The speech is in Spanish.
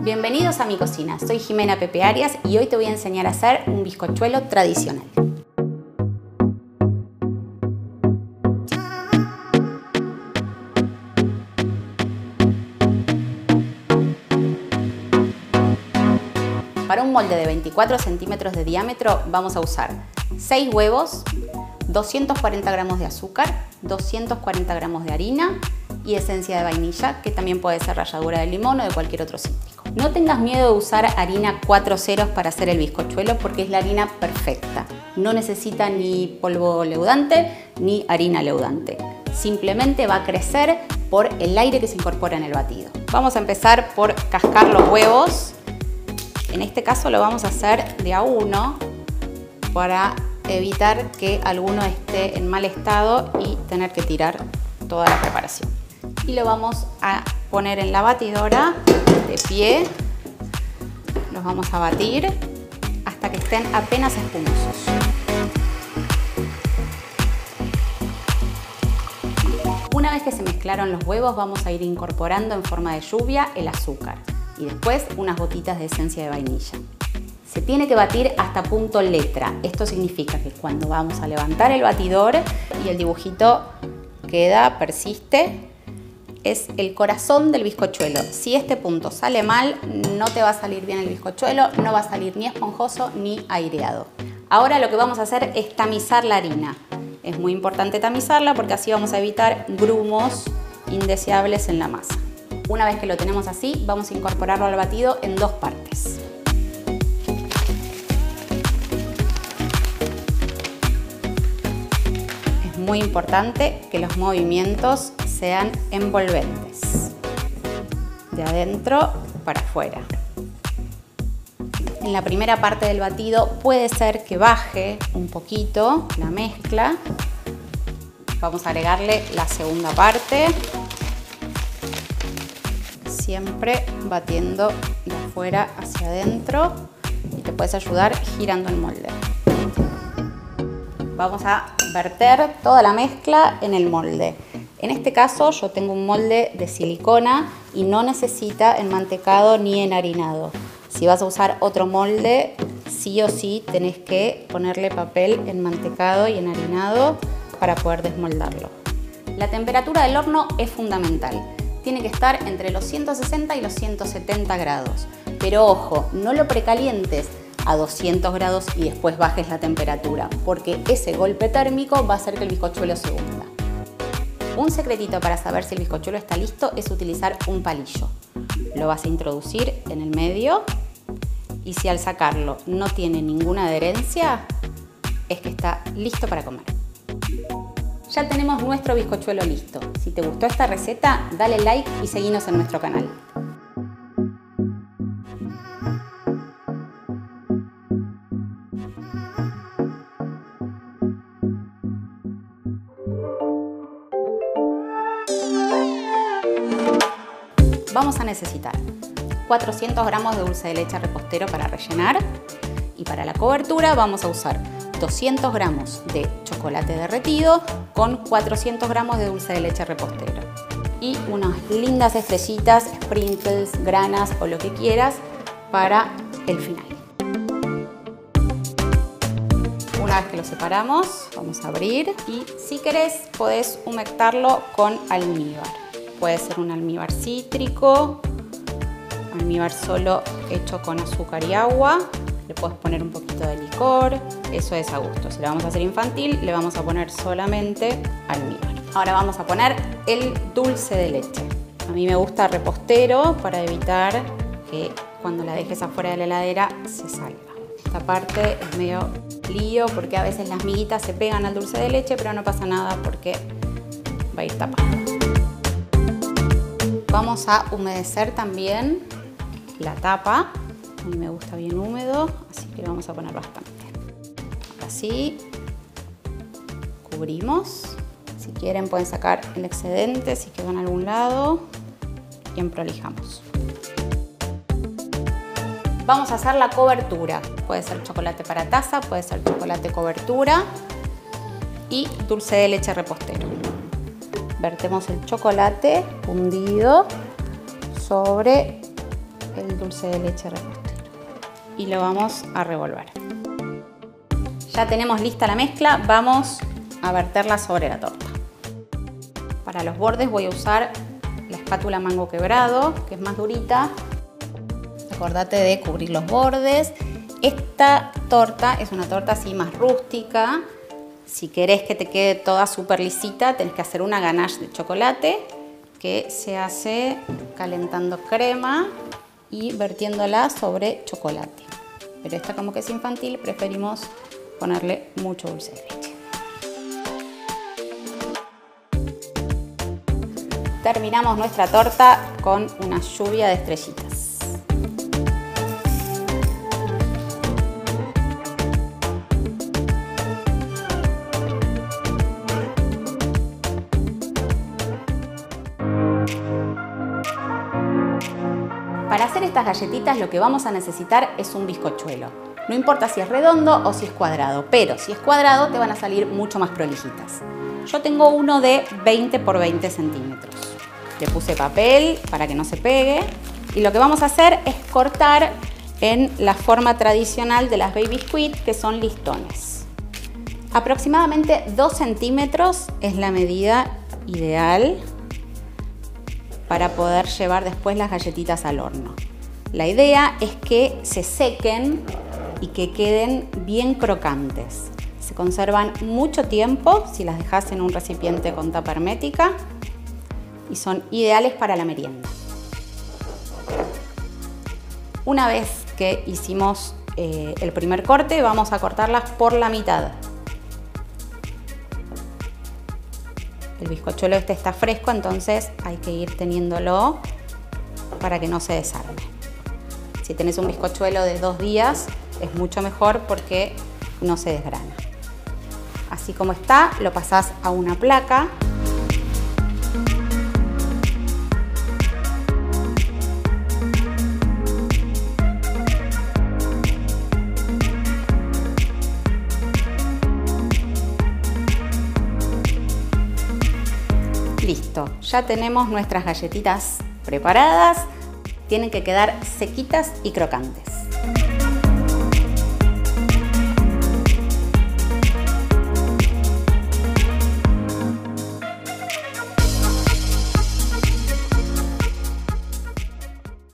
Bienvenidos a mi cocina, soy Jimena Pepe Arias y hoy te voy a enseñar a hacer un bizcochuelo tradicional. Para un molde de 24 centímetros de diámetro vamos a usar 6 huevos, 240 gramos de azúcar, 240 gramos de harina y esencia de vainilla, que también puede ser ralladura de limón o de cualquier otro cítrico. No tengas miedo de usar harina 4 ceros para hacer el bizcochuelo porque es la harina perfecta. No necesita ni polvo leudante ni harina leudante. Simplemente va a crecer por el aire que se incorpora en el batido. Vamos a empezar por cascar los huevos en este caso lo vamos a hacer de a uno para evitar que alguno esté en mal estado y tener que tirar toda la preparación. Y lo vamos a poner en la batidora de pie. Los vamos a batir hasta que estén apenas espumosos. Una vez que se mezclaron los huevos vamos a ir incorporando en forma de lluvia el azúcar y después unas gotitas de esencia de vainilla. Se tiene que batir hasta punto letra. Esto significa que cuando vamos a levantar el batidor y el dibujito queda, persiste, es el corazón del bizcochuelo. Si este punto sale mal, no te va a salir bien el bizcochuelo, no va a salir ni esponjoso ni aireado. Ahora lo que vamos a hacer es tamizar la harina. Es muy importante tamizarla porque así vamos a evitar grumos indeseables en la masa. Una vez que lo tenemos así, vamos a incorporarlo al batido en dos partes. Es muy importante que los movimientos sean envolventes, de adentro para afuera. En la primera parte del batido puede ser que baje un poquito la mezcla. Vamos a agregarle la segunda parte siempre batiendo de afuera hacia adentro y te puedes ayudar girando el molde. Vamos a verter toda la mezcla en el molde. En este caso yo tengo un molde de silicona y no necesita enmantecado ni enharinado. Si vas a usar otro molde, sí o sí tenés que ponerle papel enmantecado y enharinado para poder desmoldarlo. La temperatura del horno es fundamental tiene que estar entre los 160 y los 170 grados. Pero ojo, no lo precalientes a 200 grados y después bajes la temperatura, porque ese golpe térmico va a hacer que el bizcochuelo se hunda. Un secretito para saber si el bizcochuelo está listo es utilizar un palillo. Lo vas a introducir en el medio y si al sacarlo no tiene ninguna adherencia, es que está listo para comer ya tenemos nuestro bizcochuelo listo. Si te gustó esta receta, dale like y seguinos en nuestro canal. Vamos a necesitar 400 gramos de dulce de leche repostero para rellenar y para la cobertura vamos a usar 200 gramos de chocolate derretido con 400 gramos de dulce de leche repostero y unas lindas estrellitas, sprinkles, granas o lo que quieras para el final. Una vez que lo separamos, vamos a abrir y si querés podés humectarlo con almíbar. Puede ser un almíbar cítrico, almíbar solo hecho con azúcar y agua le puedes poner un poquito de licor, eso es a gusto. Si lo vamos a hacer infantil, le vamos a poner solamente almíbar. Ahora vamos a poner el dulce de leche. A mí me gusta repostero para evitar que cuando la dejes afuera de la heladera se salga. Esta parte es medio lío porque a veces las miguitas se pegan al dulce de leche, pero no pasa nada porque va a ir tapado. Vamos a humedecer también la tapa a mí me gusta bien húmedo, así que le vamos a poner bastante. Así cubrimos. Si quieren pueden sacar el excedente si quedó en algún lado y prolijamos. Vamos a hacer la cobertura. Puede ser chocolate para taza, puede ser chocolate cobertura y dulce de leche repostero. Vertemos el chocolate fundido sobre el dulce de leche repostero y lo vamos a revolver. Ya tenemos lista la mezcla, vamos a verterla sobre la torta. Para los bordes voy a usar la espátula mango quebrado, que es más durita. Acordate de cubrir los bordes. Esta torta es una torta así más rústica. Si querés que te quede toda súper lisita, tenés que hacer una ganache de chocolate que se hace calentando crema y vertiéndola sobre chocolate. Pero esta como que es infantil, preferimos ponerle mucho dulce de leche. Terminamos nuestra torta con una lluvia de estrellitas. Hacer estas galletitas lo que vamos a necesitar es un bizcochuelo. No importa si es redondo o si es cuadrado, pero si es cuadrado te van a salir mucho más prolijitas. Yo tengo uno de 20 por 20 centímetros. Le puse papel para que no se pegue y lo que vamos a hacer es cortar en la forma tradicional de las baby squid que son listones. Aproximadamente 2 centímetros es la medida ideal para poder llevar después las galletitas al horno. La idea es que se sequen y que queden bien crocantes. Se conservan mucho tiempo si las dejas en un recipiente con tapa hermética y son ideales para la merienda. Una vez que hicimos eh, el primer corte, vamos a cortarlas por la mitad. El bizcochuelo este está fresco, entonces hay que ir teniéndolo para que no se desarme. Si tenés un bizcochuelo de dos días, es mucho mejor porque no se desgrana. Así como está, lo pasás a una placa. Listo, ya tenemos nuestras galletitas preparadas tienen que quedar sequitas y crocantes.